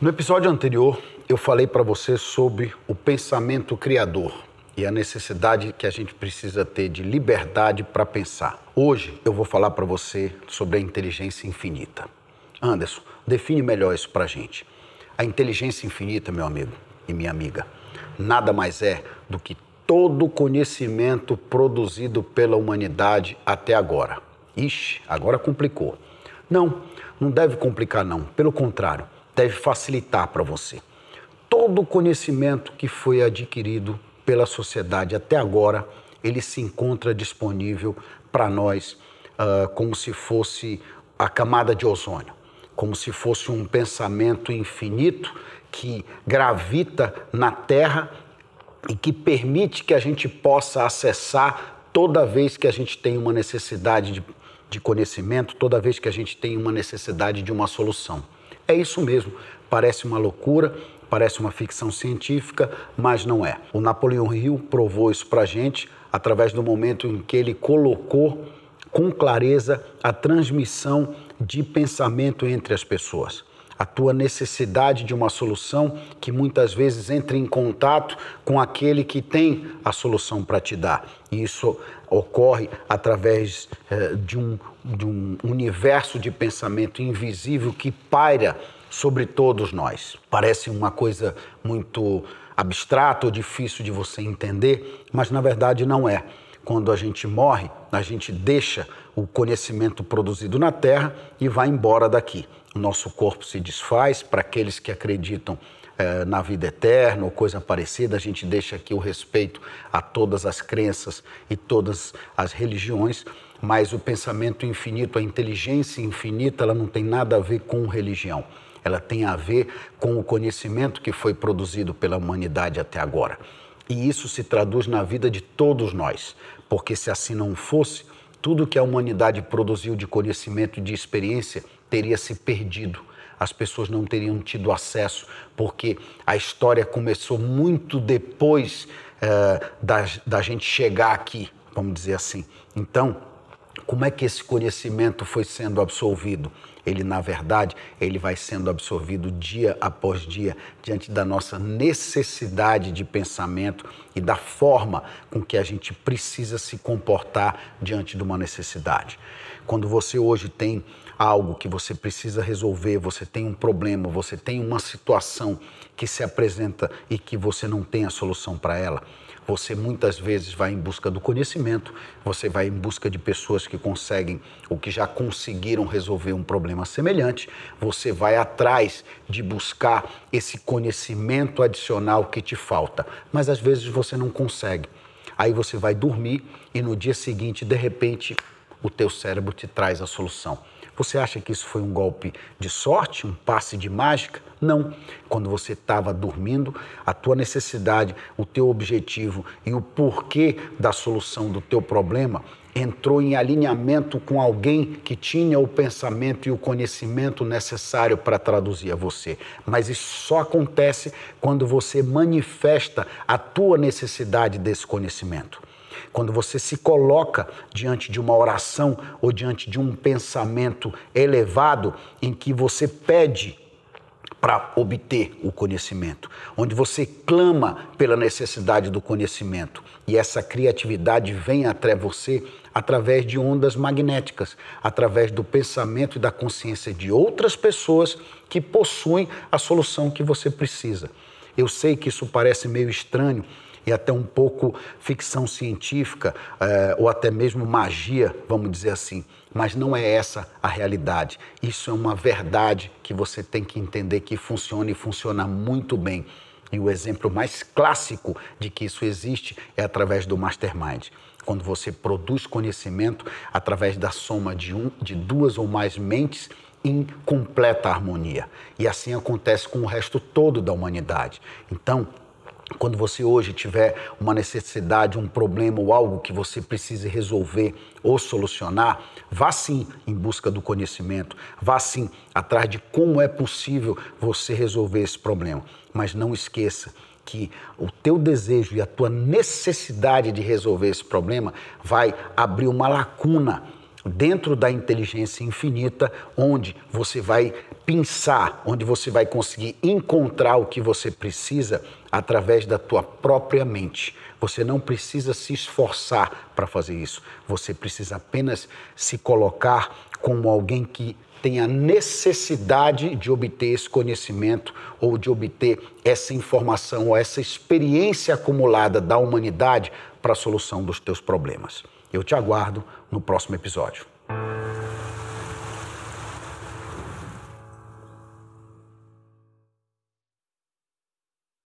No episódio anterior, eu falei para você sobre o pensamento criador e a necessidade que a gente precisa ter de liberdade para pensar. Hoje eu vou falar para você sobre a inteligência infinita. Anderson, define melhor isso para a gente. A inteligência infinita, meu amigo e minha amiga, nada mais é do que todo o conhecimento produzido pela humanidade até agora. Ixi, agora complicou. Não, não deve complicar, não. Pelo contrário deve facilitar para você. Todo o conhecimento que foi adquirido pela sociedade até agora, ele se encontra disponível para nós uh, como se fosse a camada de ozônio, como se fosse um pensamento infinito que gravita na Terra e que permite que a gente possa acessar toda vez que a gente tem uma necessidade de, de conhecimento, toda vez que a gente tem uma necessidade de uma solução. É isso mesmo. Parece uma loucura, parece uma ficção científica, mas não é. O Napoleão Hill provou isso para gente através do momento em que ele colocou com clareza a transmissão de pensamento entre as pessoas. A tua necessidade de uma solução que muitas vezes entra em contato com aquele que tem a solução para te dar. E isso ocorre através eh, de um de um universo de pensamento invisível que paira sobre todos nós. Parece uma coisa muito abstrata ou difícil de você entender, mas na verdade não é. Quando a gente morre, a gente deixa o conhecimento produzido na Terra e vai embora daqui. O nosso corpo se desfaz. Para aqueles que acreditam eh, na vida eterna ou coisa parecida, a gente deixa aqui o respeito a todas as crenças e todas as religiões mas o pensamento infinito, a inteligência infinita, ela não tem nada a ver com religião. Ela tem a ver com o conhecimento que foi produzido pela humanidade até agora. E isso se traduz na vida de todos nós, porque se assim não fosse, tudo que a humanidade produziu de conhecimento e de experiência teria se perdido. As pessoas não teriam tido acesso, porque a história começou muito depois eh, da, da gente chegar aqui, vamos dizer assim. Então, como é que esse conhecimento foi sendo absorvido? Ele, na verdade, ele vai sendo absorvido dia após dia diante da nossa necessidade de pensamento e da forma com que a gente precisa se comportar diante de uma necessidade. Quando você hoje tem algo que você precisa resolver, você tem um problema, você tem uma situação que se apresenta e que você não tem a solução para ela, você muitas vezes vai em busca do conhecimento, você vai em busca de pessoas que conseguem ou que já conseguiram resolver um problema semelhante, você vai atrás de buscar esse conhecimento adicional que te falta, mas às vezes você não consegue. Aí você vai dormir e no dia seguinte, de repente, o teu cérebro te traz a solução. Você acha que isso foi um golpe de sorte, um passe de mágica? Não. Quando você estava dormindo, a tua necessidade, o teu objetivo e o porquê da solução do teu problema entrou em alinhamento com alguém que tinha o pensamento e o conhecimento necessário para traduzir a você. Mas isso só acontece quando você manifesta a tua necessidade desse conhecimento. Quando você se coloca diante de uma oração ou diante de um pensamento elevado em que você pede para obter o conhecimento, onde você clama pela necessidade do conhecimento e essa criatividade vem até você através de ondas magnéticas, através do pensamento e da consciência de outras pessoas que possuem a solução que você precisa. Eu sei que isso parece meio estranho, e até um pouco ficção científica, é, ou até mesmo magia, vamos dizer assim. Mas não é essa a realidade. Isso é uma verdade que você tem que entender que funciona e funciona muito bem. E o exemplo mais clássico de que isso existe é através do mastermind. Quando você produz conhecimento através da soma de, um, de duas ou mais mentes em completa harmonia. E assim acontece com o resto todo da humanidade. Então, quando você hoje tiver uma necessidade, um problema ou algo que você precise resolver ou solucionar, vá sim em busca do conhecimento, vá sim atrás de como é possível você resolver esse problema. Mas não esqueça que o teu desejo e a tua necessidade de resolver esse problema vai abrir uma lacuna dentro da inteligência infinita, onde você vai pensar, onde você vai conseguir encontrar o que você precisa através da tua própria mente. Você não precisa se esforçar para fazer isso. Você precisa apenas se colocar como alguém que tem a necessidade de obter esse conhecimento ou de obter essa informação ou essa experiência acumulada da humanidade para a solução dos teus problemas. Eu te aguardo no próximo episódio.